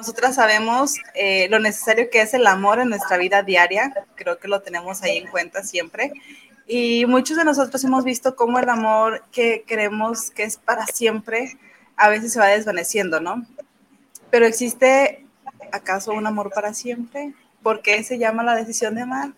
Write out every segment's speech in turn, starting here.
Nosotras sabemos eh, lo necesario que es el amor en nuestra vida diaria, creo que lo tenemos ahí en cuenta siempre. Y muchos de nosotros hemos visto cómo el amor que creemos que es para siempre a veces se va desvaneciendo, ¿no? Pero existe acaso un amor para siempre? ¿Por qué se llama la decisión de amar?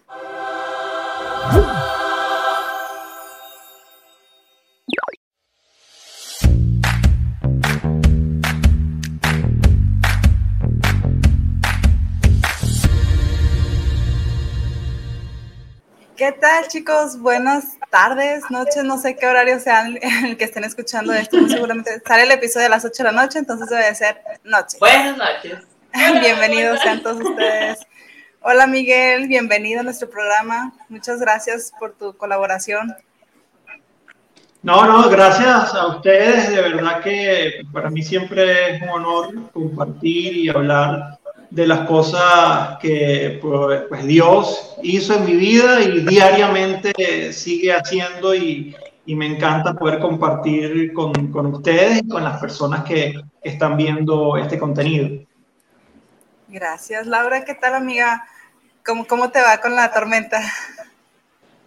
¿Qué tal, chicos? Buenas tardes, noches, no sé qué horario sea el que estén escuchando esto. seguramente sale el episodio a las 8 de la noche, entonces debe ser noche. Buenas noches. Bienvenidos sean todos ustedes. Hola, Miguel, bienvenido a nuestro programa. Muchas gracias por tu colaboración. No, no, gracias a ustedes. De verdad que para mí siempre es un honor compartir y hablar de las cosas que pues, pues, Dios hizo en mi vida y diariamente sigue haciendo y, y me encanta poder compartir con, con, ustedes y con las personas que, están viendo este contenido. Gracias, Laura. ¿Qué tal, amiga? ¿Cómo, ¿Cómo te va con la tormenta?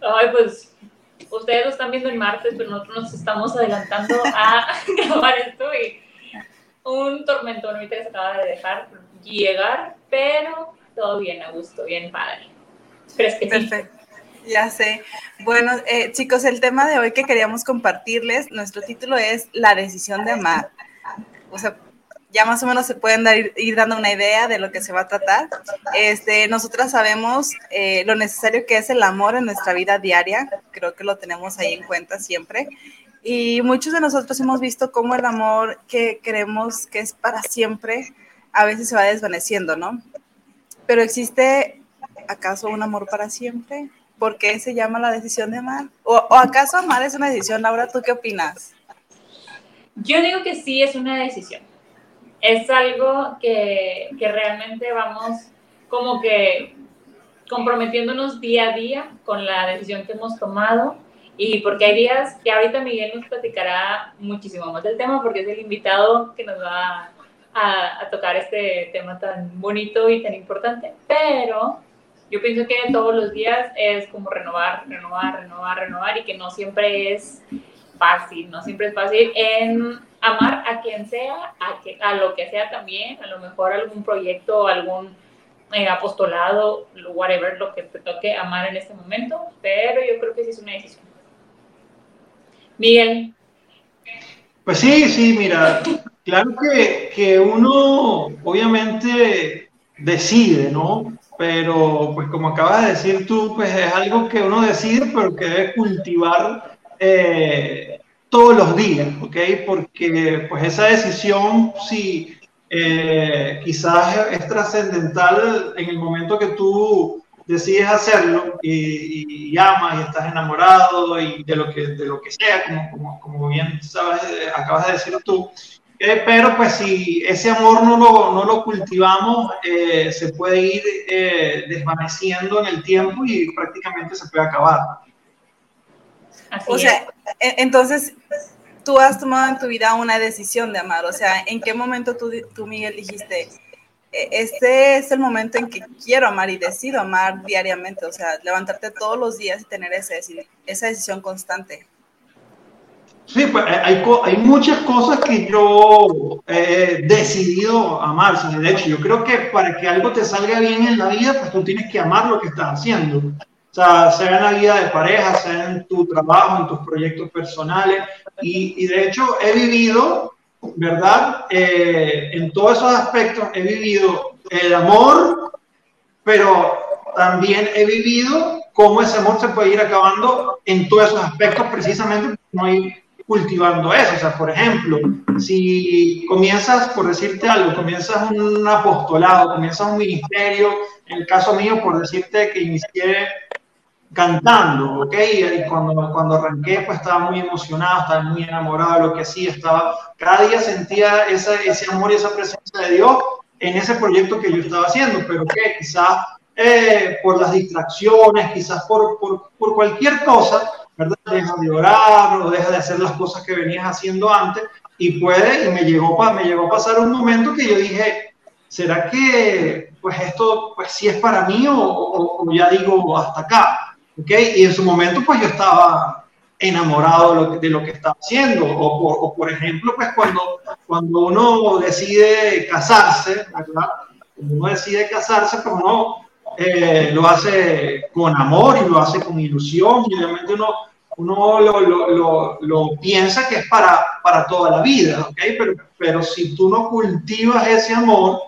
Ay, pues ustedes lo están viendo el martes, pero nosotros nos estamos adelantando a grabar esto y un tormentón ahorita se acaba de dejar llegar, pero todo bien, a gusto, bien padre. Perfecto. Ya sé. Bueno, eh, chicos, el tema de hoy que queríamos compartirles, nuestro título es La decisión de amar. O sea, ya más o menos se pueden dar, ir dando una idea de lo que se va a tratar. Este, nosotras sabemos eh, lo necesario que es el amor en nuestra vida diaria, creo que lo tenemos ahí en cuenta siempre. Y muchos de nosotros hemos visto cómo el amor que creemos que es para siempre, a veces se va desvaneciendo, ¿no? Pero existe acaso un amor para siempre? ¿Por qué se llama la decisión de amar? ¿O, acaso amar es una decisión? Laura, ¿tú qué opinas? Yo digo que sí es una decisión. Es algo que, que realmente vamos como que comprometiéndonos día a día con la decisión que hemos tomado y porque hay días que ahorita Miguel nos platicará muchísimo más del tema porque es el invitado que nos va a, tocar este tema tan bonito y tan importante, pero yo pienso que todos los días es como renovar, renovar, renovar, renovar y que no siempre es fácil, no siempre es fácil en amar a quien sea, a, que, a lo que sea también, a lo mejor algún proyecto, algún eh, apostolado, whatever, lo que te toque amar en este momento, pero yo creo que sí es una decisión. Miguel. Pues sí, sí, mira, Claro que, que uno obviamente decide, ¿no? Pero pues como acabas de decir tú, pues es algo que uno decide, pero que debe cultivar eh, todos los días, ¿ok? Porque pues esa decisión, si eh, quizás es trascendental en el momento que tú decides hacerlo y, y, amas y estás enamorado y de lo que, de lo que sea, como, como, como bien sabes, acabas de decir tú, eh, pero pues si ese amor no lo, no lo cultivamos, eh, se puede ir eh, desvaneciendo en el tiempo y prácticamente se puede acabar. o sea, e, entonces tú has tomado en tu vida una decisión de amar. O sea, ¿en qué momento tú, tú, Miguel, dijiste, este es el momento en que quiero amar y decido amar diariamente? O sea, levantarte todos los días y tener ese, esa decisión constante. Sí, pues eh, hay, hay muchas cosas que yo he decidido amar. De hecho, yo creo que para que algo te salga bien en la vida, pues tú tienes que amar lo que estás haciendo. O sea, sea en la vida de pareja, sea en tu trabajo, en tus proyectos personales. Y de hecho, he vivido, ¿verdad? Eh, en todos esos aspectos he vivido el amor, pero también he vivido cómo ese amor se puede ir acabando en todos esos aspectos, precisamente no hay cultivando eso. O sea, por ejemplo, si comienzas, por decirte algo, comienzas un apostolado, comienzas un ministerio, en el caso mío, por decirte que inicié cantando, ¿ok? Y cuando, cuando arranqué, pues estaba muy emocionado, estaba muy enamorado de lo que hacía, estaba, cada día sentía ese, ese amor y esa presencia de Dios en ese proyecto que yo estaba haciendo, pero que quizás eh, por las distracciones, quizás por, por, por cualquier cosa, ¿verdad? Deja de orar o deja de hacer las cosas que venías haciendo antes y puede, y me llegó, me llegó a pasar un momento que yo dije, ¿será que pues esto pues sí es para mí o, ya digo hasta acá? ¿Ok? Y en su momento pues yo estaba enamorado de lo que, estaba haciendo. O, o, por ejemplo, pues cuando, cuando uno decide casarse, ¿verdad? Cuando uno decide casarse, pues uno eh, lo hace con amor y lo hace con ilusión y obviamente uno, uno lo, lo, lo, piensa que es para, para toda la vida. Pero, pero si tú no cultivas ese amor.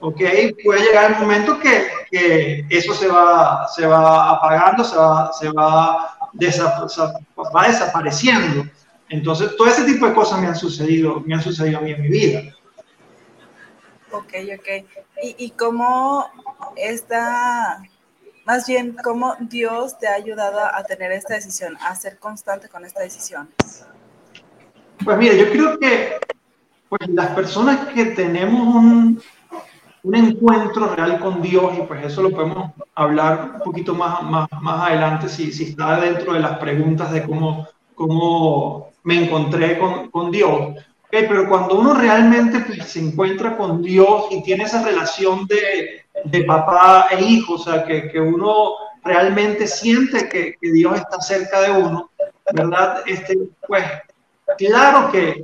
Puede llegar el momento que, que eso se va, se va apagando, se va, se va desapareciendo. Entonces, todo ese tipo de cosas me han sucedido, me han sucedido a mí en mi vida. Ok, ok. ¿Y, y cómo esta, más bien, cómo Dios te ha ayudado a tener esta decisión, a ser constante con esta decisión? Pues mira, yo creo que pues, las personas que tenemos un, un encuentro real con Dios, y pues eso lo podemos hablar un poquito más, más, más adelante, si, si está dentro de las preguntas de cómo, cómo me encontré con, con Dios. Pero cuando uno realmente pues, se encuentra con Dios y tiene esa relación de, de papá e hijo, o sea, que, que uno realmente siente que, que, Dios está cerca de uno, ¿verdad? Este, pues claro que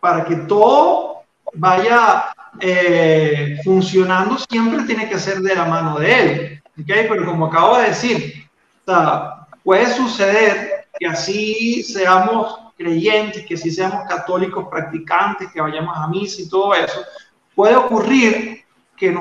para que todo vaya eh, funcionando siempre tiene que ser de la mano de Él, ¿ok? Pero como acabo de decir, o sea, puede suceder que así seamos creyentes, que así seamos católicos practicantes, que vayamos a misa y todo eso, puede ocurrir que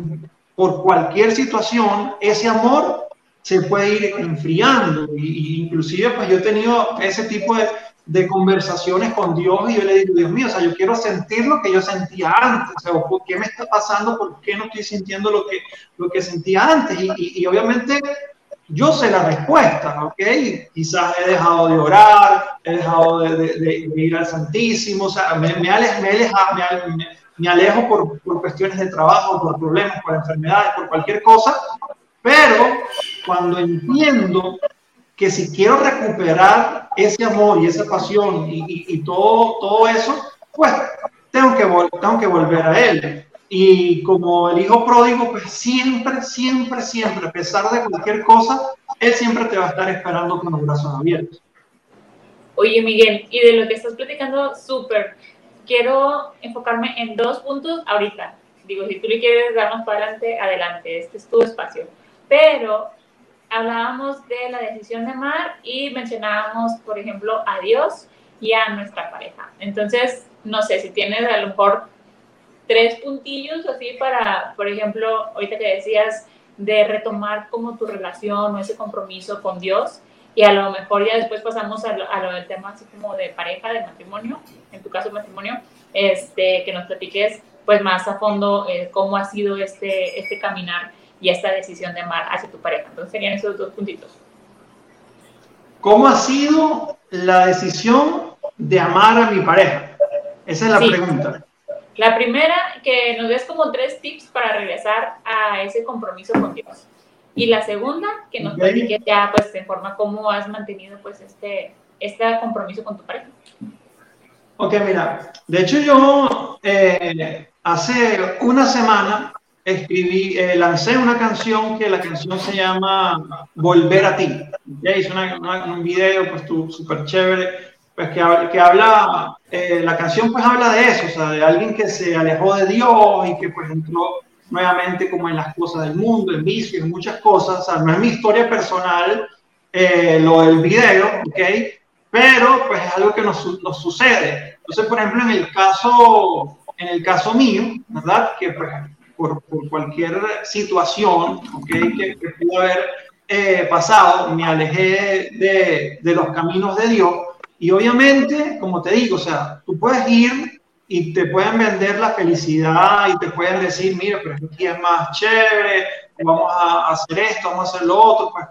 por cualquier situación, ese amor se puede ir enfriando. Y, inclusive, pues yo he tenido ese tipo de, conversaciones con Dios y yo le digo, Dios mío, o sea, yo quiero sentir lo que yo sentía antes, o sea, ¿por qué me está pasando? ¿Por qué no estoy sintiendo lo que, lo que sentía antes? Y obviamente yo sé la respuesta, ¿ok? Quizás he dejado de orar, he dejado de, de, de ir al Santísimo, o sea, me, me, dejado, me, me alejo por, por cuestiones de trabajo, por problemas, por enfermedades, por cualquier cosa, pero cuando entiendo que si quiero recuperar ese amor y esa pasión y, y, todo, todo eso, pues tengo que, tengo que volver a él. Y como el hijo pródigo, pues siempre, siempre, siempre, a pesar de cualquier cosa, él siempre te va a estar esperando con los brazos abiertos. Oye, Miguel, y de lo que estás platicando, súper quiero enfocarme en dos puntos ahorita. Digo, si tú le quieres dar para adelante, adelante, este es tu espacio. Pero hablábamos de la decisión de amar y mencionábamos, por ejemplo, a Dios y a nuestra pareja. Entonces, no sé, si tienes a lo mejor tres puntillos así para, por ejemplo, ahorita que decías de retomar como tu relación o ese compromiso con Dios, y a lo mejor ya después pasamos a lo, del tema así como de pareja, de matrimonio, en tu caso matrimonio, este, que nos platiques pues más a fondo eh, cómo ha sido este, este caminar y esta decisión de amar hacia tu pareja. Entonces serían esos dos puntitos. ¿Cómo ha sido la decisión de amar a mi pareja? Esa es la pregunta. La primera, que nos des como tres tips para regresar a ese compromiso con Dios. Y la segunda, que nos platiques ya pues en forma cómo has mantenido pues este, este compromiso con tu pareja. Ok, mira, de hecho yo eh, hace una semana escribí, eh, lancé una canción que la canción se llama Volver a ti. Ya hice un video pues súper chévere, pues que, que habla, eh, la canción pues habla de eso, o sea, de alguien que se alejó de Dios y que pues entró nuevamente como en las cosas del mundo, en vicio, en muchas cosas. O sea, no es mi historia personal eh, lo del video, ¿ok? Pero pues es algo que nos, nos, sucede. Entonces, por ejemplo, en el caso, en el caso mío, ¿verdad? Que pues, por, por, cualquier situación, ¿ok? Que, que pudo haber eh, pasado, me alejé de, de los caminos de Dios. Y obviamente, como te digo, o sea, tú puedes ir y te pueden vender la felicidad y te pueden decir, mira, pero aquí es más chévere, vamos a hacer esto, vamos a hacer lo otro, pues,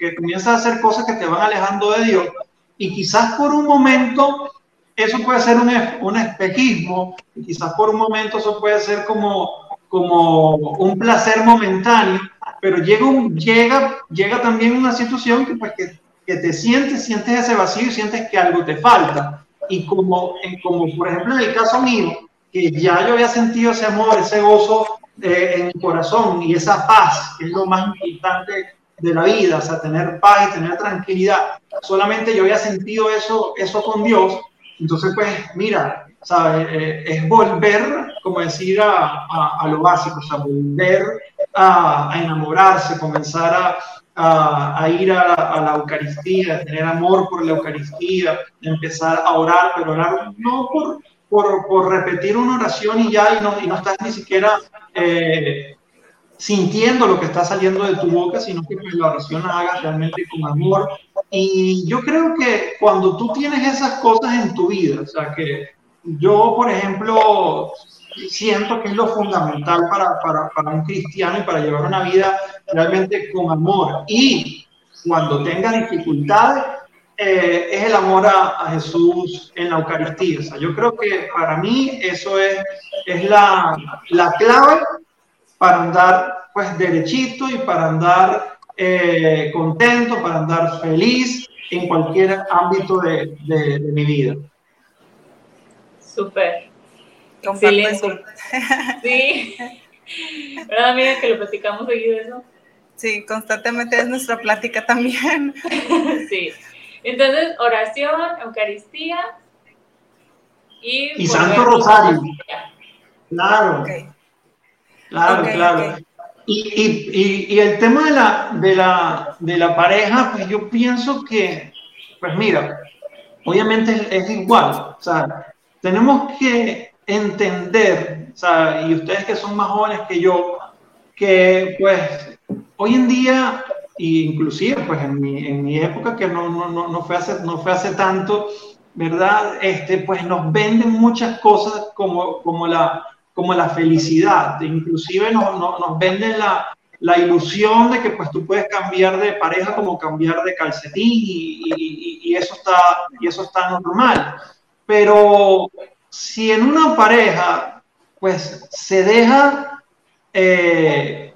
que comienzas a hacer cosas que te van alejando de Dios. Y quizás por un momento eso puede ser un, un espejismo y quizás por un momento eso puede ser como, como un placer momentáneo, pero llega, un, llega, llega también una situación que, pues, que, que te sientes, sientes ese vacío y sientes que algo te falta. Y como, como por ejemplo en el caso mío, que ya yo había sentido ese amor, ese gozo eh, en mi corazón y esa paz, que es lo más importante de la vida, o sea, tener paz y tener tranquilidad. Solamente yo había sentido eso, eso con Dios. Entonces, pues, mira, ¿sabes? Eh, es volver, como decir, a, a, lo básico, o sea, volver a, a enamorarse, comenzar a, a, ir a, la Eucaristía, a tener amor por la Eucaristía, empezar a orar, pero orar no por, por, por repetir una oración y ya, y no, y no estás ni siquiera eh, sintiendo lo que está saliendo de tu boca, sino que pues, la oración la hagas realmente con amor. Y yo creo que cuando tú tienes esas cosas en tu vida, o sea, que yo, por ejemplo, siento que es lo fundamental para, para, para, un cristiano y para llevar una vida realmente con amor. Y cuando tenga dificultades, eh, es el amor a, a, Jesús en la Eucaristía. O sea, yo creo que para mí eso es, es la, la clave para andar pues derechito y para andar eh, contento, para andar feliz en cualquier ámbito de, de, de mi vida. Súper. Excelente. Sí. ¿Verdad, amiga, que lo platicamos seguido eso? Sí, constantemente es nuestra plática también. Sí. Entonces, oración, Eucaristía y... Y Santo Rosario. Claro. Claro, claro. Y, y, y, el tema de la, de, la, de la pareja, pues yo pienso que, pues mira, obviamente es, es igual. O sea, tenemos que entender, y ustedes que son más jóvenes que yo, que pues hoy en día, inclusive pues en mi, en mi época, que no, no, no, fue hace, no fue hace tanto, ¿verdad? Este, pues nos venden muchas cosas como, como, la, como la felicidad, inclusive nos, nos venden la, la ilusión de que pues tú puedes cambiar de pareja como cambiar de calcetín y, y, y, eso, está, y eso está normal. Pero si en una pareja, pues se deja eh,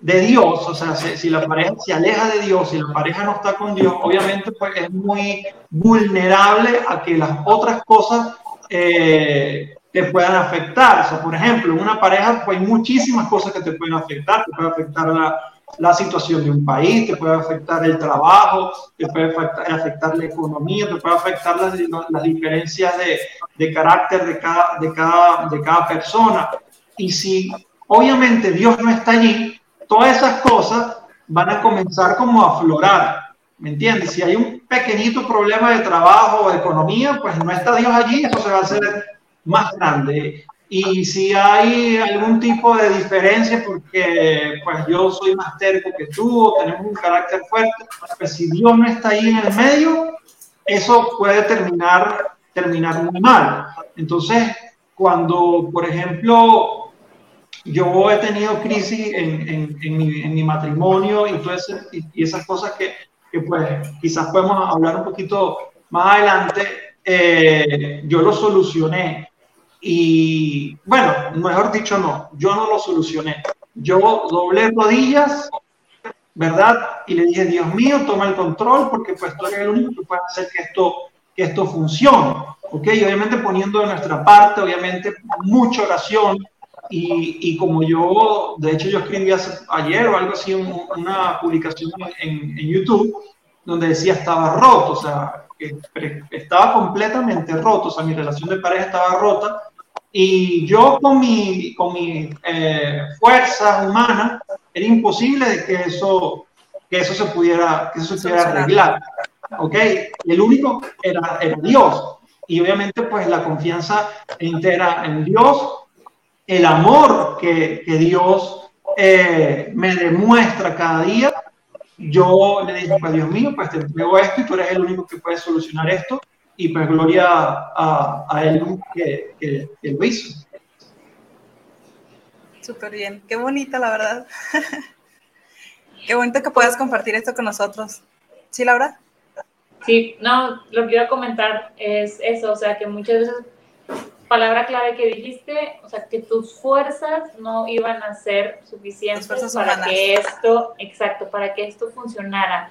de Dios, o sea, si, la pareja se aleja de Dios, si la pareja no está con Dios, obviamente pues es muy vulnerable a que las otras cosas eh, te puedan afectar. O sea, por ejemplo, en una pareja pues hay muchísimas cosas que te pueden afectar, te puede afectar la, la situación de un país, te puede afectar el trabajo, te puede afectar, la economía, te puede afectar las, las diferencias de, de, carácter de cada, de, cada, de cada persona. Y si obviamente Dios no está allí, todas esas cosas van a comenzar como a aflorar. ¿Me entiendes? Si hay un pequeñito problema de trabajo o de economía, pues no está Dios allí, eso se va a hacer más grande. Y si hay algún tipo de diferencia, porque pues yo soy más terco que tú, o tenemos un carácter fuerte, pues si Dios no está ahí en el medio, eso puede terminar, terminar muy mal. Entonces, cuando, por ejemplo, yo he tenido crisis en, en, en, mi, en mi, matrimonio y, y, esas cosas que, que, pues quizás podemos hablar un poquito más adelante, eh, yo lo solucioné y bueno, mejor dicho, no, yo no lo solucioné. Yo doblé rodillas, ¿verdad? Y le dije, Dios mío, toma el control porque pues tú eres el único que puede hacer que esto, que esto funcione. ¿Ok? Y obviamente poniendo de nuestra parte, obviamente, mucha oración. Y, y como yo, de hecho, yo escribí hace, ayer o algo así, una publicación en, en YouTube donde decía estaba roto, o sea, estaba completamente roto, o sea, mi relación de pareja estaba rota y yo con mi, con mi eh, fuerza humana era imposible de que eso, que eso se pudiera, que eso se pudiera arreglar. ¿Ok? El único era, era Dios. Y obviamente pues la confianza entera en Dios, el amor que, que Dios eh, me demuestra cada día yo le dije, pues Dios mío, pues te entrego esto y tú eres el único que puede solucionar esto. Y pues gloria a, a él que, que, que, lo hizo. Súper bien, qué bonita la verdad. qué bonito que puedas compartir esto con nosotros. ¿Sí, Laura? Sí, no, lo que iba a comentar es eso, o sea, que muchas veces palabra clave que dijiste, o sea, que tus fuerzas no iban a ser suficientes para que esto, exacto, para que esto funcionara.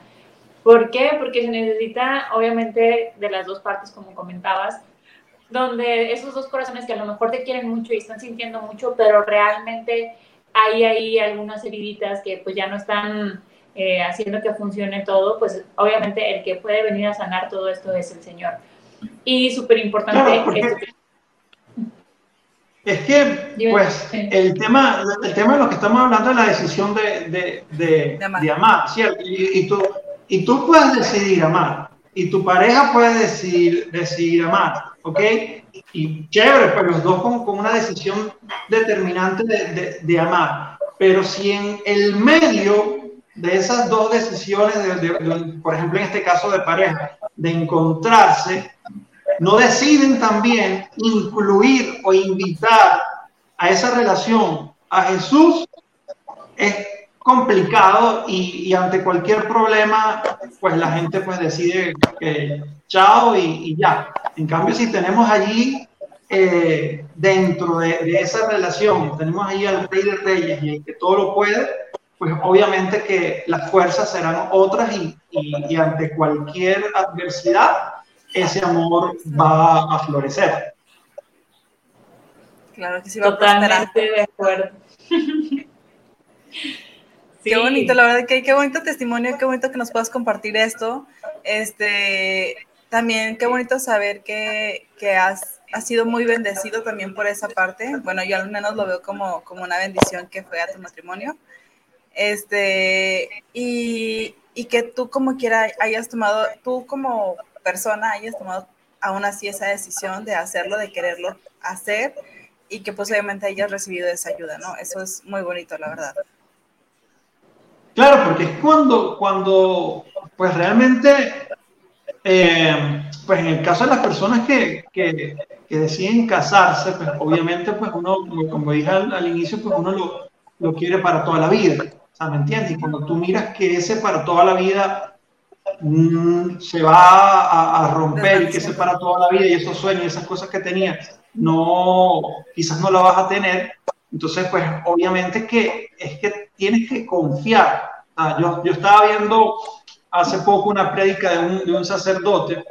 ¿Por qué? Porque se necesita, obviamente, de las dos partes, como comentabas, donde esos dos corazones que a lo mejor te quieren mucho y están sintiendo mucho, pero realmente hay ahí algunas heriditas que pues ya no están eh, haciendo que funcione todo, pues obviamente el que puede venir a sanar todo esto es el Señor. Y súper importante... es que, pues, el tema, el tema de lo que estamos hablando es la decisión de, de, de, de amar, ¿cierto? Y, y, tú, y tú puedes decidir amar, y tu pareja puede decidir, decidir amar, ¿ok? Y chévere, pues los dos con, con una decisión determinante de, de, amar. Pero si en el medio de esas dos decisiones, por ejemplo, en este caso de pareja, de encontrarse, no deciden también incluir o invitar a esa relación a Jesús, es complicado y, ante cualquier problema, pues la gente pues decide que chao y, ya. En cambio, si tenemos allí eh, dentro de, esa relación, tenemos ahí al rey de reyes y el que todo lo puede, pues obviamente que las fuerzas serán otras y, y ante cualquier adversidad, ese amor va a florecer. Claro que sí, va Totalmente de acuerdo. Qué bonito, la verdad que qué bonito testimonio, qué bonito que nos puedas compartir esto. Este, también qué bonito saber que, que has, has, sido muy bendecido también por esa parte. Bueno, yo al menos lo veo como, como una bendición que fue a tu matrimonio. Este, y, y que tú como quiera hayas tomado, tú como persona hayas tomado aún así esa decisión de hacerlo, de quererlo hacer y que pues obviamente hayas recibido esa ayuda, ¿no? Eso es muy bonito, la verdad. Claro, porque es cuando, cuando pues realmente, eh, pues en el caso de las personas que, que, que, deciden casarse, pues obviamente pues uno, como dije al, inicio, pues uno lo, lo quiere para toda la vida, o ¿me entiendes? Y cuando tú miras que ese para toda la vida Mm, se va a, romper y que se para toda la vida y esos sueños y esas cosas que tenía, no, quizás no la vas a tener. Entonces, pues obviamente que es que tienes que confiar. Ah, yo, yo estaba viendo hace poco una prédica de un, de un sacerdote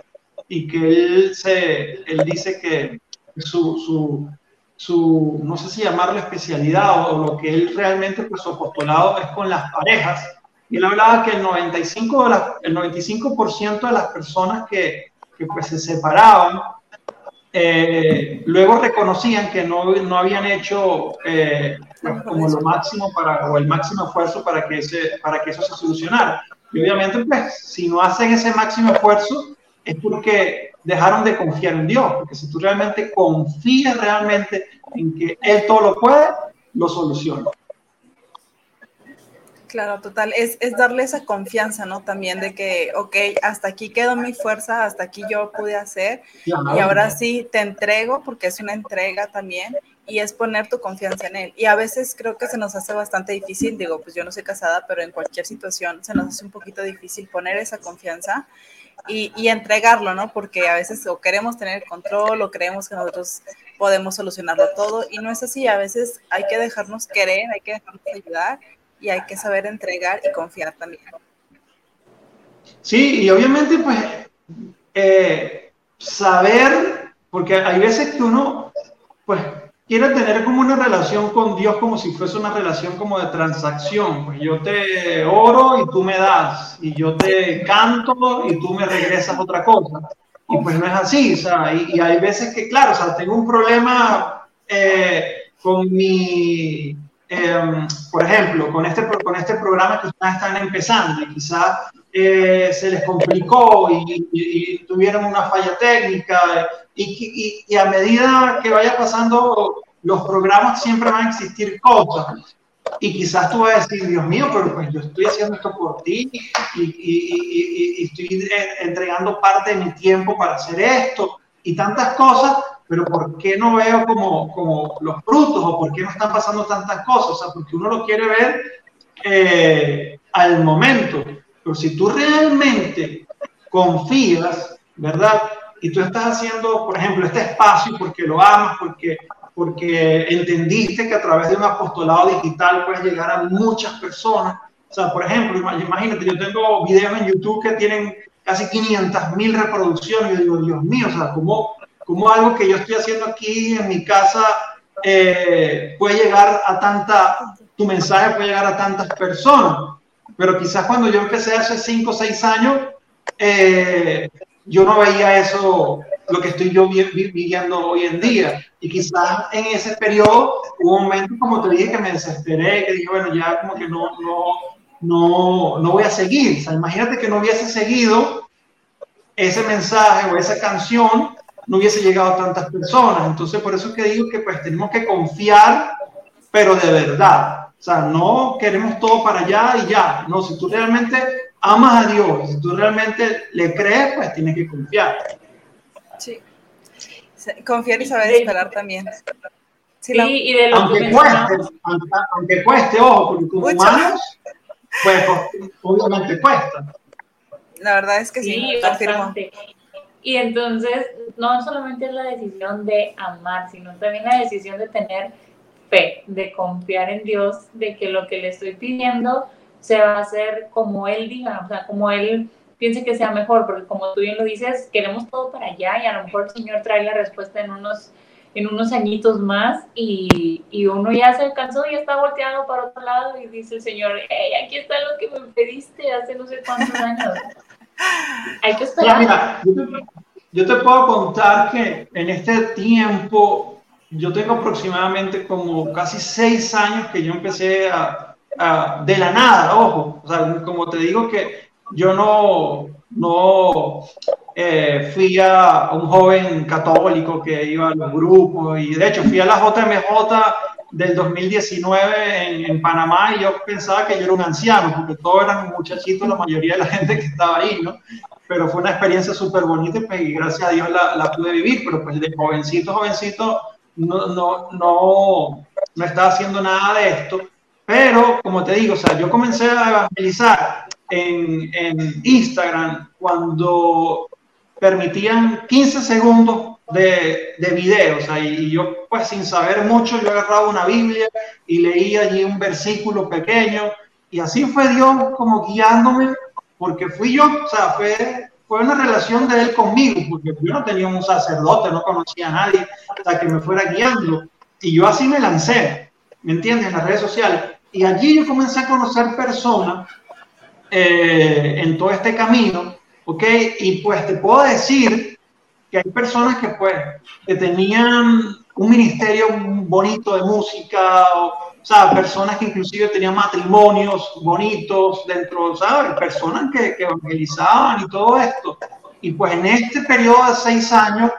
y que él, se, él dice que su, su, su, no sé si llamarlo especialidad o, lo que él realmente, pues su apostolado es con las parejas y él hablaba que el 95%, de las, el 95 de las personas que, que pues se separaban, eh, luego reconocían que no, no habían hecho eh, pues, como lo máximo para, o el máximo esfuerzo para que, ese, para que eso se solucionara. Y obviamente, pues, si no hacen ese máximo esfuerzo, es porque dejaron de confiar en Dios, porque si tú realmente confías realmente en que Él todo lo puede, lo soluciona. Claro, total. Es, es, darle esa confianza, ¿no? También de que, ok, hasta aquí quedó mi fuerza, hasta aquí yo pude hacer y ahora sí te entrego porque es una entrega también y es poner tu confianza en él. Y a veces creo que se nos hace bastante difícil, digo, pues yo no soy casada, pero en cualquier situación se nos hace un poquito difícil poner esa confianza y, y entregarlo, ¿no? Porque a veces o queremos tener control o creemos que nosotros podemos solucionarlo todo y no es así. A veces hay que dejarnos querer, hay que dejarnos ayudar y hay que saber entregar y confiar también. Sí, y obviamente pues eh, saber, porque hay veces que uno pues quiere tener como una relación con Dios como si fuese una relación como de transacción. Pues yo te oro y tú me das, y yo te canto y tú me regresas otra cosa. Y pues no es así, o sea, y, hay veces que, claro, o sea, tengo un problema eh, con mi Em, por ejemplo, con este, con este programa que ustedes están empezando y quizás eh, se les complicó y, tuvieron una falla técnica y, y, a medida que vaya pasando los programas siempre van a existir cosas. Y quizás tú vas a decir, Dios mío, pero pues yo estoy haciendo esto por ti y, estoy entregando parte de mi tiempo para hacer esto y tantas cosas, pero ¿por qué no veo como, como los frutos o por qué no están pasando tantas cosas? O sea, porque uno lo quiere ver eh, al momento. Pero si tú realmente confías, ¿verdad? Y tú estás haciendo, por ejemplo, este espacio porque lo amas, porque, porque entendiste que a través de un apostolado digital puedes llegar a muchas personas. O sea, por ejemplo, imagínate, yo tengo videos en YouTube que tienen casi 500 mil reproducciones yo digo, Dios mío, o sea, ¿cómo, cómo algo que yo estoy haciendo aquí en mi casa eh, puede llegar a tanta, tu mensaje puede llegar a tantas personas. Pero quizás cuando yo empecé hace 5 o 6 años, eh, yo no veía eso, lo que estoy yo viviendo hoy en día. Y quizás en ese periodo hubo un momento, como te dije, que me desesperé, que dije, bueno, ya como que no, no, no, no voy a seguir. O sea, imagínate que no hubiese seguido ese mensaje o esa canción, no hubiese llegado a tantas personas. Entonces, por eso es que digo que pues tenemos que confiar, pero de verdad. O sea, no queremos todo para allá y ya. No, si tú realmente amas a Dios, si tú realmente le crees, pues tienes que confiar. Sí. Confiar y saber esperar también. Sí, y de lo aunque, cueste, aunque, cueste, ojo, porque como humanos, pues, pues obviamente cuesta. La verdad es que sí, sí bastante. Y entonces, no solamente es la decisión de amar, sino también la decisión de tener fe, de confiar en Dios, de que lo que le estoy pidiendo se va a hacer como Él diga, o sea, como Él piense que sea mejor, porque como tú bien lo dices, queremos todo para allá y a lo mejor el Señor trae la respuesta en unos, en unos añitos más y, y uno ya se cansó y está volteado para otro lado y dice el Señor, hey, aquí está lo que me pediste hace no sé cuántos años. Hay que esperar. yo, te, puedo contar que en este tiempo, yo tengo aproximadamente como casi seis años que yo empecé a, de la nada, ojo, o sea, como te digo que yo no, no eh, fui a, un joven católico que iba a los grupos y de hecho fui a la JMJ del 2019 en, Panamá y yo pensaba que yo era un anciano, porque todos eran muchachitos, la mayoría de la gente que estaba ahí, ¿no? Pero fue una experiencia súper bonita pues, y gracias a Dios la, la, pude vivir, pero pues de jovencito, jovencito, no, no, no, no estaba haciendo nada de esto. Pero, como te digo, o sea, yo comencé a evangelizar en, en Instagram cuando permitían 15 segundos de, de videos. y yo, pues sin saber mucho, yo agarraba una Biblia y leía allí un versículo pequeño. Y así fue Dios como guiándome, porque fui yo, o sea, fue, fue una relación de Él conmigo, porque yo no tenía un sacerdote, no conocía a nadie, hasta que me fuera guiando. Y yo así me lancé, ¿me entiendes? En las redes sociales. Y allí yo comencé a conocer personas eh, en todo este camino, ¿ok? Y pues te puedo decir que hay personas que pues que tenían un ministerio bonito de música, o, sea, personas que inclusive tenían matrimonios bonitos dentro, ¿sabes? Personas que, que evangelizaban y todo esto. Y pues en este periodo de seis años,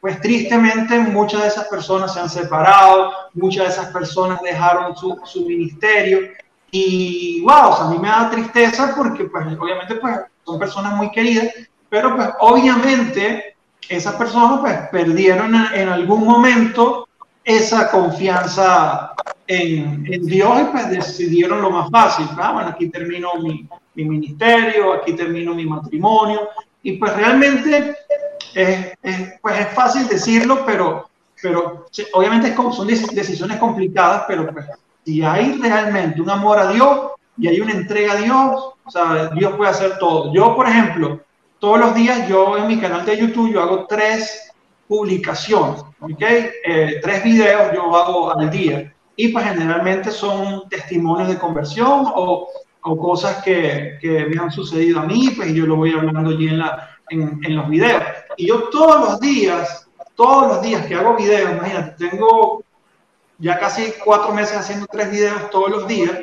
pues tristemente muchas de esas personas se han separado, muchas de esas personas dejaron su, su ministerio. Y wow, o sea, a mí me da tristeza porque pues obviamente pues son personas muy queridas, pero pues obviamente esas personas pues perdieron en algún momento esa confianza en, en, Dios y pues decidieron lo más fácil. Ah, bueno, aquí termino mi, mi, ministerio, aquí termino mi matrimonio. Y pues realmente es, pues es fácil decirlo, pero, pero obviamente son decisiones complicadas, pero pues si hay realmente un amor a Dios y hay una entrega a Dios, Dios puede hacer todo. Yo, por ejemplo, todos los días yo en mi canal de YouTube yo hago tres publicaciones, ¿ok? Eh, tres videos yo hago al día y pues generalmente son testimonios de conversión o, o cosas que, que, me han sucedido a mí, pues yo lo voy hablando allí en, la, en, en, los videos. Y yo todos los días, todos los días que hago videos, imagínate, tengo ya casi cuatro meses haciendo tres videos todos los días.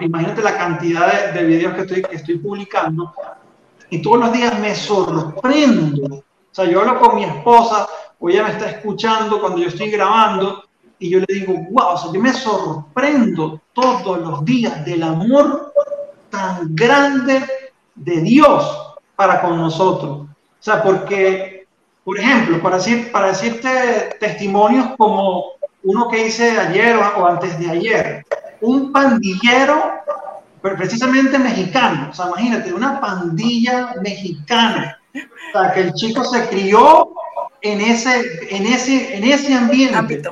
imagínate la cantidad de, de videos que estoy, que estoy publicando y todos los días me sorprendo. O sea, yo hablo con mi esposa, o ella me está escuchando cuando yo estoy grabando, y yo le digo, wow, o sea, yo me sorprendo todos los días del amor tan grande de Dios para con nosotros. O sea, porque, por ejemplo, para, decir, para decirte testimonios como uno que hice ayer o antes de ayer, un pandillero precisamente mexicano. O sea, imagínate, una pandilla mexicana. O sea, que el chico se crió en ese, en ese, en ese ambiente.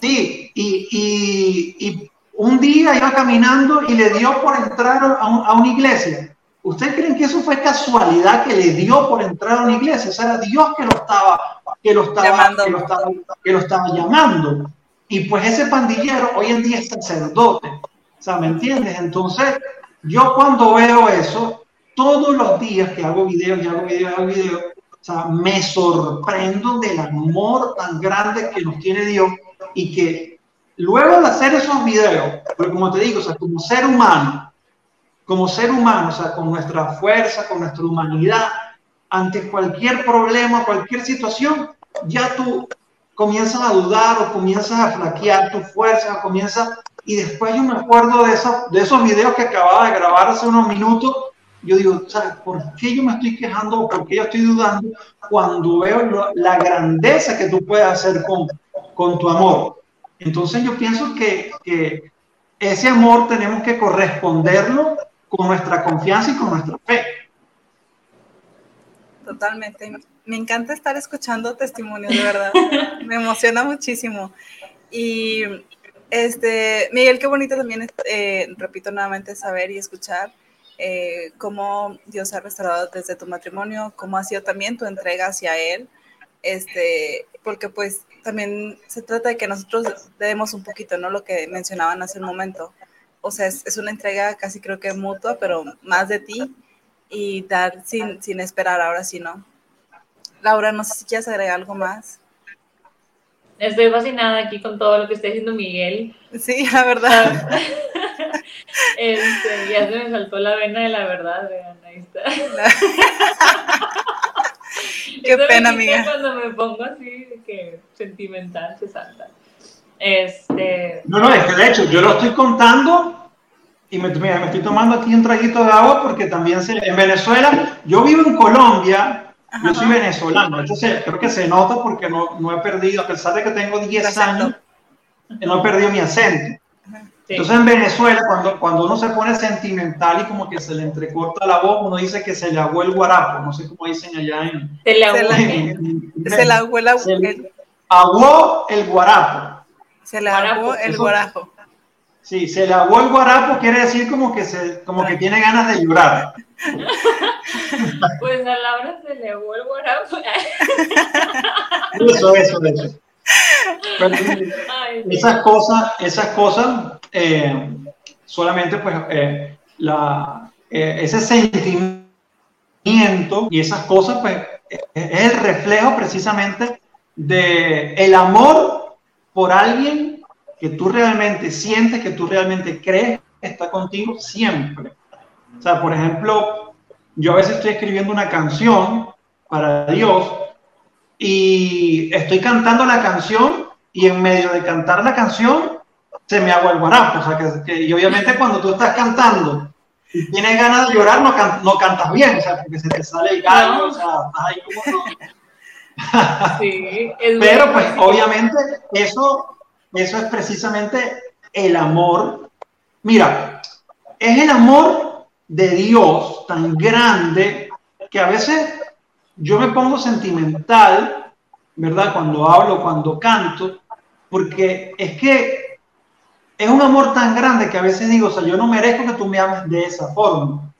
Sí, y, y, y, un día iba caminando y le dio por entrar a, a una iglesia. ¿Ustedes creen que eso fue casualidad que le dio por entrar a una iglesia? O sea, era Dios que lo estaba que lo estaba, que lo estaba, que lo estaba llamando. Y pues ese pandillero hoy en día es sacerdote. O sea, ¿me entiendes? Entonces, yo cuando veo eso, todos los días que hago videos y hago videos hago videos, o sea, me sorprendo del amor tan grande que nos tiene Dios y que luego de hacer esos videos, porque como te digo, o sea, como ser humano, como ser humano, o sea, con nuestra fuerza, con nuestra humanidad, ante cualquier problema, cualquier situación, ya tú comienzas a dudar o comienzas a flaquear tu fuerza, comienzas... Y después yo me acuerdo de, esos, de esos videos que acababa de grabar hace unos minutos, yo digo, ¿sabes por qué yo me estoy quejando o por qué yo estoy dudando cuando veo la grandeza que tú puedes hacer con, con tu amor? Entonces yo pienso que, que ese amor tenemos que corresponderlo con nuestra confianza y con nuestra fe. Totalmente me encanta estar escuchando testimonios, de verdad. me emociona muchísimo. Y este, Miguel, qué bonito también, eh, repito nuevamente, saber y escuchar eh, cómo Dios ha restaurado desde tu matrimonio, cómo ha sido también tu entrega hacia Él, este, porque pues también se trata de que nosotros demos un poquito, ¿no? Lo que mencionaban hace un momento. O sea, es, es una entrega casi creo que mutua, pero más de ti y dar sin, sin esperar, ahora sí, ¿no? Laura, no sé si quieres agregar algo más. Estoy fascinada aquí con todo lo que está diciendo Miguel. Sí, la verdad. este, ya se me saltó la vena de la verdad, vean, ahí está. Qué pena, amiga. Cuando me pongo así, que sentimental se salta. Este... No, no, es que de hecho yo lo estoy contando y me, me estoy tomando aquí un traguito de agua porque también se, en Venezuela, yo vivo en Colombia yo soy venezolano, entonces creo que se nota porque no, no, he perdido, a pesar de que tengo 10 años, no he perdido mi acento. Entonces en Venezuela, cuando, cuando uno se pone sentimental y como que se le entrecorta la voz, uno dice que se le aguó el guarapo, no sé cómo dicen allá en... Se le aguó, se le aguó el, aguó el guarapo. Se le aguó el guarapo. Sí, se le aguó el guarapo quiere decir como que, se, como que tiene ganas de llorar. Pues a Laura se le aguó el guarapo. Eso, eso, eso. esas cosas, esas cosas, eh, solamente pues eh, la, eh, ese sentimiento y esas cosas, pues es el reflejo precisamente de el amor por alguien que tú realmente sientes, que tú realmente crees está contigo siempre. O sea, por ejemplo, yo a veces estoy escribiendo una canción para Dios y estoy cantando la canción y en medio de cantar la canción se me agua el guarapo. O sea, que, y obviamente cuando tú estás cantando y tienes ganas de llorar, no, no cantas bien, o sea, porque se te sale el gallo, o sea, estás ahí como Sí, Pero pues obviamente eso eso es precisamente el amor. Mira, es el amor de Dios tan grande que a veces yo me pongo sentimental, ¿verdad? Cuando hablo, cuando canto, porque es que es un amor tan grande que a veces digo, o sea, yo no merezco que tú me ames de esa forma.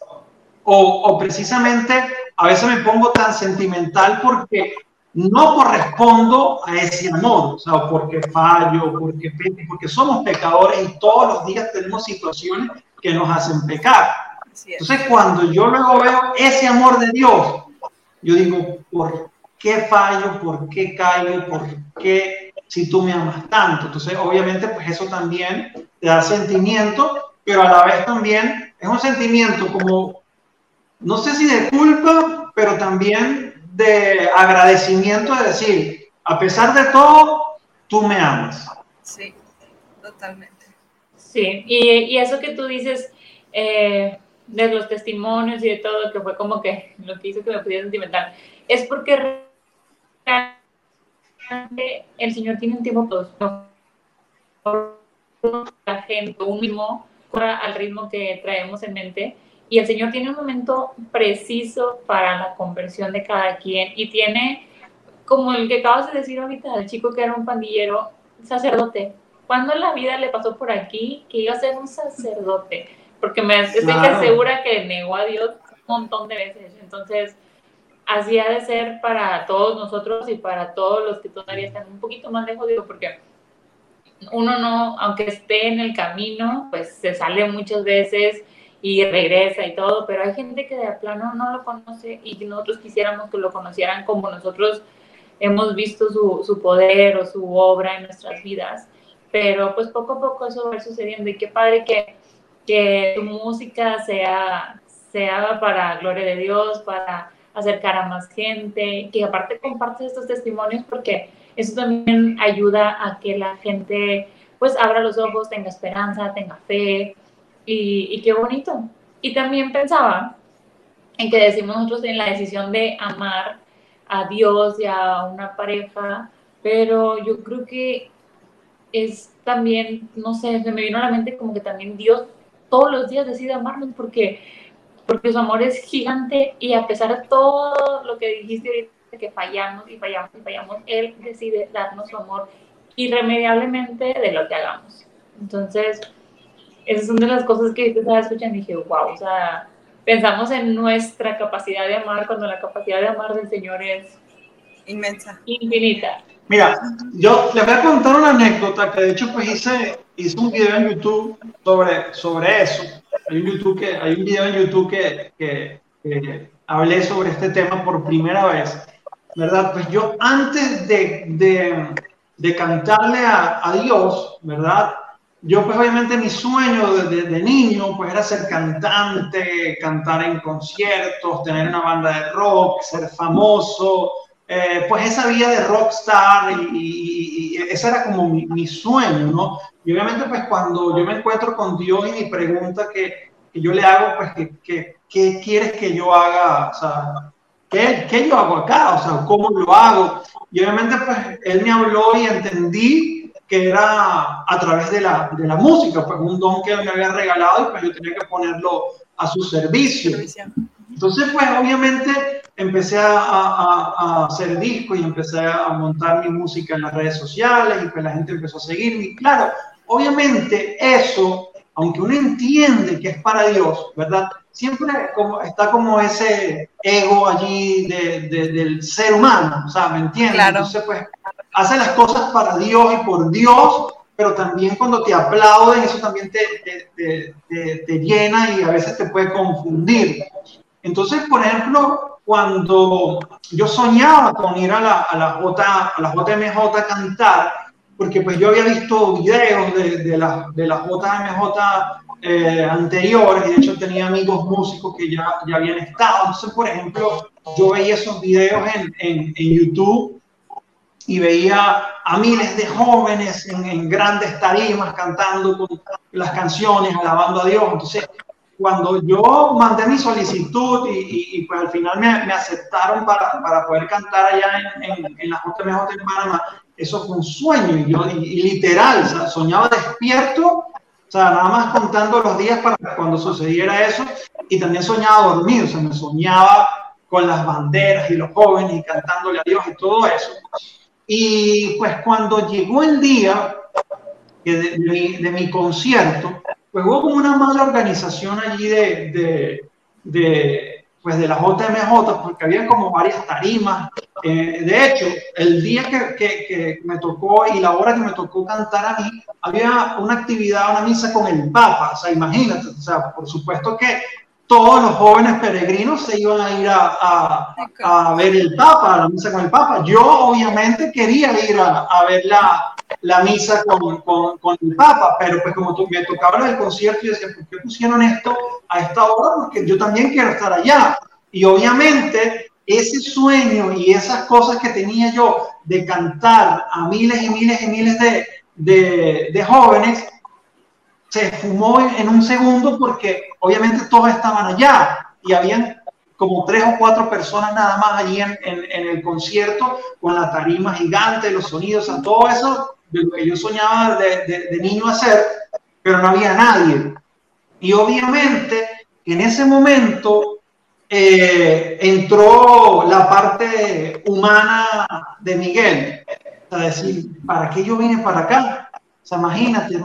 O, o precisamente a veces me pongo tan sentimental porque no correspondo a ese amor, o sea, porque fallo, porque, porque somos pecadores y todos los días tenemos situaciones que nos hacen pecar. Entonces, cuando yo luego veo ese amor de Dios, yo digo, ¿por qué fallo? ¿Por qué caigo? ¿Por qué si tú me amas tanto? Entonces, obviamente, pues eso también te da sentimiento, pero a la vez también es un sentimiento como, no sé si de culpa, pero también de agradecimiento de decir, a pesar de todo, tú me amas. Sí, totalmente. Sí, y, eso que tú dices eh, de los testimonios y de todo, que fue como que lo que hizo que me pudiera sentimental, es porque el Señor tiene un tiempo para la gente, un mismo al ritmo que traemos en mente y el Señor tiene un momento preciso para la conversión de cada quien y tiene, como el que acabas de decir ahorita, el chico que era un pandillero, sacerdote. ¿Cuándo en la vida le pasó por aquí que iba a ser un sacerdote? Porque me estoy segura que negó a Dios un montón de veces. Entonces, así ha de ser para todos nosotros y para todos los que todavía están un poquito más lejos, digo, porque uno no, aunque esté en el camino, pues se sale muchas veces y regresa y todo, pero hay gente que de plano no lo conoce y nosotros quisiéramos que lo conocieran como nosotros hemos visto su, su, poder o su obra en nuestras vidas, pero pues poco a poco eso va sucediendo y qué padre que, que tu música sea, sea para gloria de Dios, para acercar a más gente, que aparte compartes estos testimonios porque eso también ayuda a que la gente pues abra los ojos, tenga esperanza, tenga fe y, y qué bonito. Y también pensaba en que decimos nosotros en la decisión de amar a Dios y a una pareja, pero yo creo que es también, no sé, se me vino a la mente como que también Dios todos los días decide amarnos porque, porque su amor es gigante y a pesar de todo lo que dijiste ahorita, que fallamos y fallamos y fallamos, Él decide darnos su amor irremediablemente de lo que hagamos. Entonces, esas son de las cosas que te estaba escuchando y dije, wow, o sea, pensamos en nuestra capacidad de amar cuando la capacidad de amar del Señor es inmensa, infinita. Mira, yo les voy a contar una anécdota que de hecho pues hice, hice un video en YouTube sobre, sobre eso. Hay un, YouTube que, hay un video en YouTube que, que, que hablé sobre este tema por primera vez. ¿verdad? Pues yo antes de, de, de cantarle a, a, Dios, ¿verdad? Yo pues obviamente mi sueño de, de, niño pues era ser cantante, cantar en conciertos, tener una banda de rock, ser famoso, eh, pues esa vida de rockstar y, y, y ese era como mi, mi, sueño, ¿no? Y obviamente pues cuando yo me encuentro con Dios y mi pregunta que, que yo le hago, pues que, que, ¿qué quieres que yo haga? O sea, ¿qué, ¿qué, yo hago acá? O sea, ¿cómo lo hago? Y obviamente, pues, él me habló y entendí que era a través de la, de la música, pues un don que él me había regalado y pues yo tenía que ponerlo a su servicio. Entonces, pues, obviamente, empecé a, a, a hacer discos y empecé a montar mi música en las redes sociales y pues la gente empezó a seguirme. Y claro, obviamente eso, aunque uno entiende que es para Dios, ¿verdad? Siempre como, está como ese ego allí de, de, del ser humano, o sea, ¿me entiendes? Claro. Entonces, pues, hace las cosas para Dios y por Dios, pero también cuando te aplauden, eso también te, te, te, te llena y a veces te puede confundir. Entonces, por ejemplo, cuando yo soñaba con ir a la, a la, J, a la JMJ a cantar, porque pues yo había visto videos de, de, la, de la JMJ eh, anteriores, y de hecho tenía amigos músicos que ya, ya habían estado. Entonces, por ejemplo, yo veía esos videos en, en, en YouTube y veía a miles de jóvenes en, en, grandes tarimas cantando con las canciones, alabando a Dios. Entonces, cuando yo mandé mi solicitud y, y, y pues al final me, me aceptaron para, para, poder cantar allá en, en, en la JMJ en Panamá, eso fue un sueño y, yo, y, literal, o sea, soñaba despierto o sea, nada más contando los días para cuando sucediera eso y también soñaba dormido, o sea, me soñaba con las banderas y los jóvenes y cantándole a Dios y todo eso. Y pues cuando llegó el día de, mi, de mi, concierto, pues hubo como una mala organización allí de, de pues de la JMJ, porque había como varias tarimas. Eh, de hecho, el día que, que, que, me tocó y la hora que me tocó cantar a mí, había una actividad, una misa con el Papa. O sea, imagínate, o sea, por supuesto que todos los jóvenes peregrinos se iban a ir a, a, a ver el Papa, a la misa con el Papa. Yo obviamente quería ir a, a ver la, la misa con, con, con, el Papa, pero pues como me tocaba el concierto y decía, ¿por qué pusieron esto a esta hora? Porque yo también quiero estar allá. Y obviamente ese sueño y esas cosas que tenía yo de cantar a miles y miles y miles de, de, de jóvenes, se fumó en, un segundo porque obviamente todos estaban allá y habían como tres o cuatro personas nada más allí en, el concierto con la tarima gigante, los sonidos, o todo eso de lo que yo soñaba de, de, de, niño hacer, pero no había nadie. Y obviamente en ese momento eh, entró la parte humana de Miguel, a decir, ¿para qué yo vine para acá? O sea, imagínate,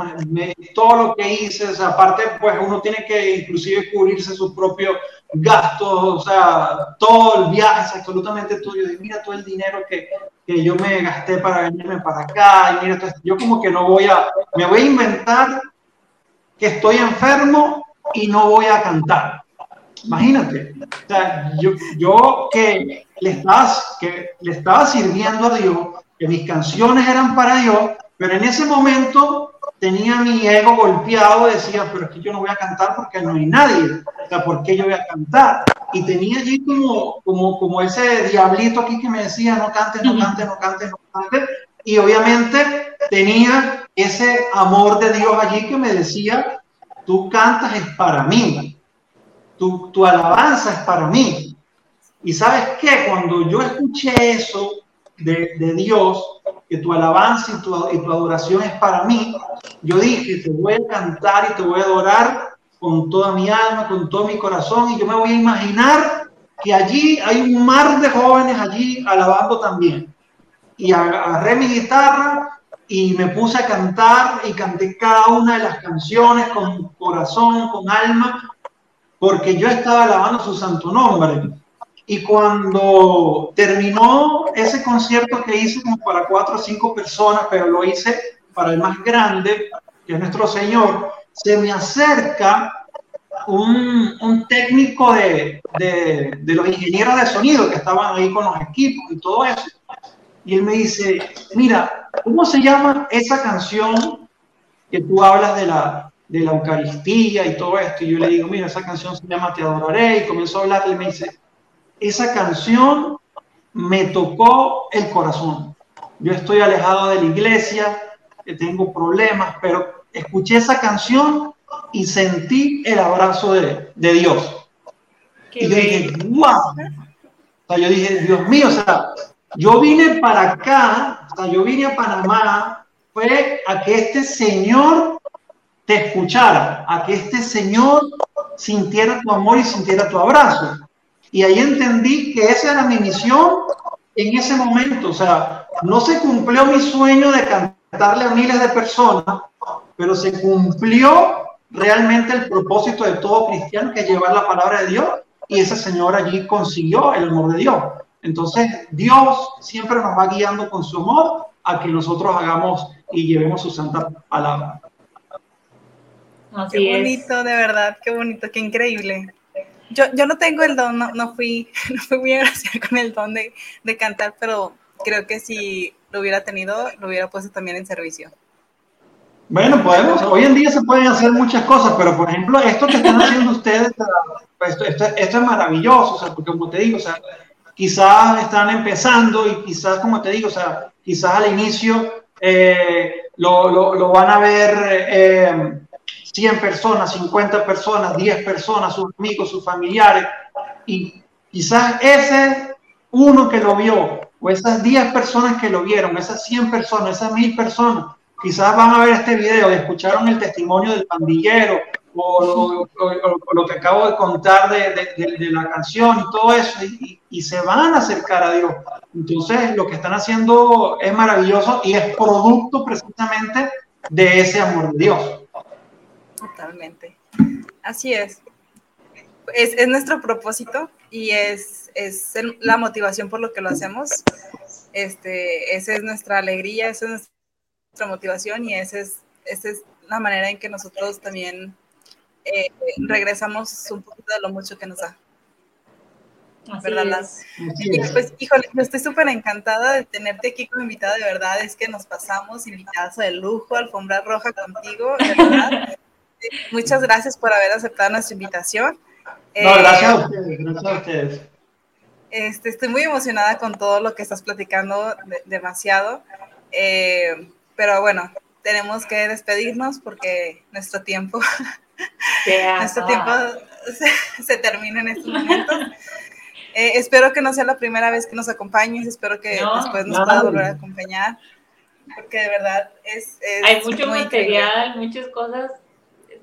todo lo que hice, o sea, aparte, pues uno tiene que inclusive cubrirse sus propios gastos, o sea, todo el viaje es absolutamente tuyo. Y mira todo el dinero que, que yo me gasté para venirme para acá, y mira. Yo como que no voy a, me voy a inventar que estoy enfermo y no voy a cantar. Imagínate, o sea, yo, yo que, le estaba, que le estaba sirviendo a Dios, que mis canciones eran para Dios, pero en ese momento tenía mi ego golpeado, decía, pero es que yo no voy a cantar porque no hay nadie, o sea, ¿por qué yo voy a cantar? Y tenía allí como, como, como ese diablito aquí que me decía, no cantes, no cantes, no cantes, no cantes, y obviamente tenía ese amor de Dios allí que me decía, tú cantas es para mí, tu, tu alabanza es para mí. Y sabes qué, cuando yo escuché eso de, de Dios, que tu alabanza y tu, adoración es para mí, yo dije, te voy a cantar y te voy a adorar con toda mi alma, con todo mi corazón, y yo me voy a imaginar que allí hay un mar de jóvenes allí alabando también. Y agarré mi guitarra y me puse a cantar y canté cada una de las canciones con corazón, con alma, porque yo estaba alabando su santo nombre. Y cuando terminó ese concierto que hice como para cuatro o cinco personas, pero lo hice para el más grande, que es nuestro Señor, se me acerca un, un técnico de, de, de, los ingenieros de sonido que estaban ahí con los equipos y todo eso. Y él me dice, mira, ¿cómo se llama esa canción que tú hablas de la, de la Eucaristía y todo esto? Y yo le digo, mira, esa canción se llama Te adoraré. Y comenzó a hablar y me dice, esa canción me tocó el corazón. Yo estoy alejado de la iglesia, tengo problemas, pero escuché esa canción y sentí el abrazo de, de Dios. y yo dije, wow. O sea, yo dije, Dios mío, o sea, yo vine para acá, o sea, yo vine a Panamá, fue a que este Señor te escuchara, a que este Señor sintiera tu amor y sintiera tu abrazo. Y ahí entendí que esa era mi misión en ese momento. O sea, no se cumplió mi sueño de cantarle a miles de personas, pero se cumplió realmente el propósito de todo cristiano, que es llevar la palabra de Dios. Y ese señor allí consiguió el amor de Dios. Entonces, Dios siempre nos va guiando con su amor a que nosotros hagamos y llevemos su santa palabra. qué bonito, de verdad, qué bonito, qué increíble yo, yo no tengo el don, no, fui, no fui muy agradecida con el don de, de, cantar, pero creo que si lo hubiera tenido, lo hubiera puesto también en servicio. Bueno, podemos, hoy en día se pueden hacer muchas cosas, pero por ejemplo, esto que están haciendo ustedes, pues, esto, esto, esto, es maravilloso, o sea, porque como te digo, o sea, quizás están empezando y quizás, como te digo, o sea, quizás al inicio eh, lo, lo, lo, van a ver eh, 100 personas, 50 personas, 10 personas, sus amigos, sus familiares, y quizás ese uno que lo vio, o esas 10 personas que lo vieron, esas 100 personas, esas 1000 personas, quizás van a ver este video y escucharon el testimonio del pandillero o, lo que acabo de contar de, la canción y todo eso, y, se van a acercar a Dios. Entonces, lo que están haciendo es maravilloso y es producto precisamente de ese amor de Dios. Así es. Es, es nuestro propósito y es, es, la motivación por lo que lo hacemos. Este, esa es nuestra alegría, esa es nuestra motivación y esa es, esa es la manera en que nosotros también eh, regresamos un poquito de lo mucho que nos da. ¿verdad? Y pues, híjole, yo estoy súper encantada de tenerte aquí como invitada, de verdad, es que nos pasamos invitados de lujo, alfombra roja contigo, de verdad. Muchas gracias por haber aceptado nuestra invitación. No, gracias a ustedes, gracias a ustedes. Este, estoy muy emocionada con todo lo que estás platicando, demasiado. Eh, pero bueno, tenemos que despedirnos porque nuestro tiempo, nuestro tiempo se, termina en estos momentos. Eh, espero que no sea la primera vez que nos acompañes, espero que después nos pueda volver a acompañar, porque de verdad es... es Hay mucho material, muchas cosas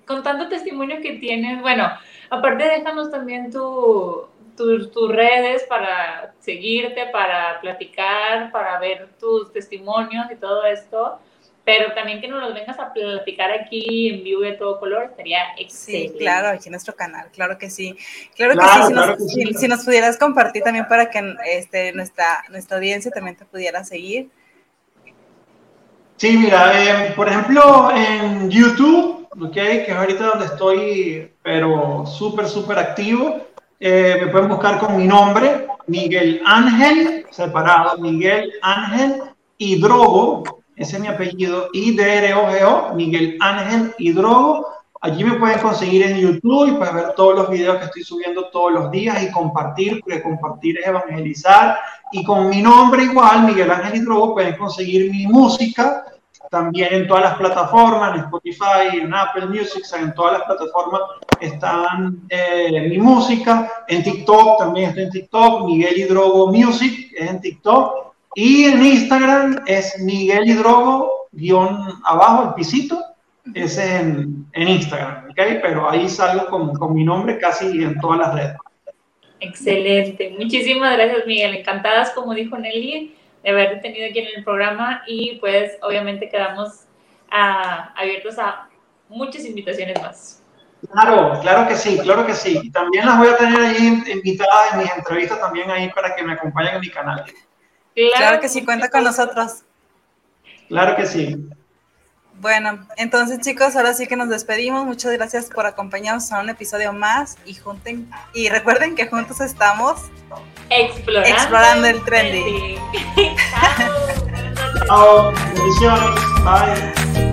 con tanto testimonio que tienes, bueno, aparte déjanos también tu, tus redes para seguirte, para platicar, para ver tus testimonios y todo esto. pero también que nos los vengas a platicar aquí en vivo de todo color, estaría excelente. Sí, claro, aquí en nuestro canal, claro que sí. Claro, que sí, si, nos, si, nos, pudieras compartir también para que este, nuestra, nuestra audiencia también te pudiera seguir. Sí, mira, eh, por ejemplo, en YouTube, okay, que es ahorita donde estoy, pero súper, súper activo, eh, me pueden buscar con mi nombre, Miguel Ángel, separado, Miguel Ángel Hidrogo, ese es mi apellido, I-D-R-O-G-O, Miguel Ángel Hidrogo. Allí me pueden conseguir en YouTube y pueden ver todos los videos que estoy subiendo todos los días y compartir, porque compartir es evangelizar. Y con mi nombre igual, Miguel Ángel Hidrogo, pueden conseguir mi música también en todas las plataformas, en Spotify, en Apple Music, en todas las plataformas están eh, mi música, en TikTok también estoy en TikTok, Miguel Hidrogo Music es en TikTok, y en Instagram es Miguel Hidrogo, guion abajo, el pisito, es en, en Instagram, ¿ok? Pero ahí salgo con, con mi nombre casi en todas las redes. Excelente, muchísimas gracias Miguel, encantadas como dijo Nelly de haber tenido aquí en el programa y pues obviamente quedamos ah, abiertos a muchas invitaciones más. Claro, claro que sí, claro que sí. También las voy a tener ahí invitadas en mis entrevistas también ahí para que me acompañen en mi canal. Claro, que sí, cuenta con nosotros. Claro que sí. Bueno, entonces chicos, ahora sí que nos despedimos. Muchas gracias por acompañarnos a un episodio más y junten y recuerden que juntos estamos explorando, el trending. Chao, bendiciones, bye.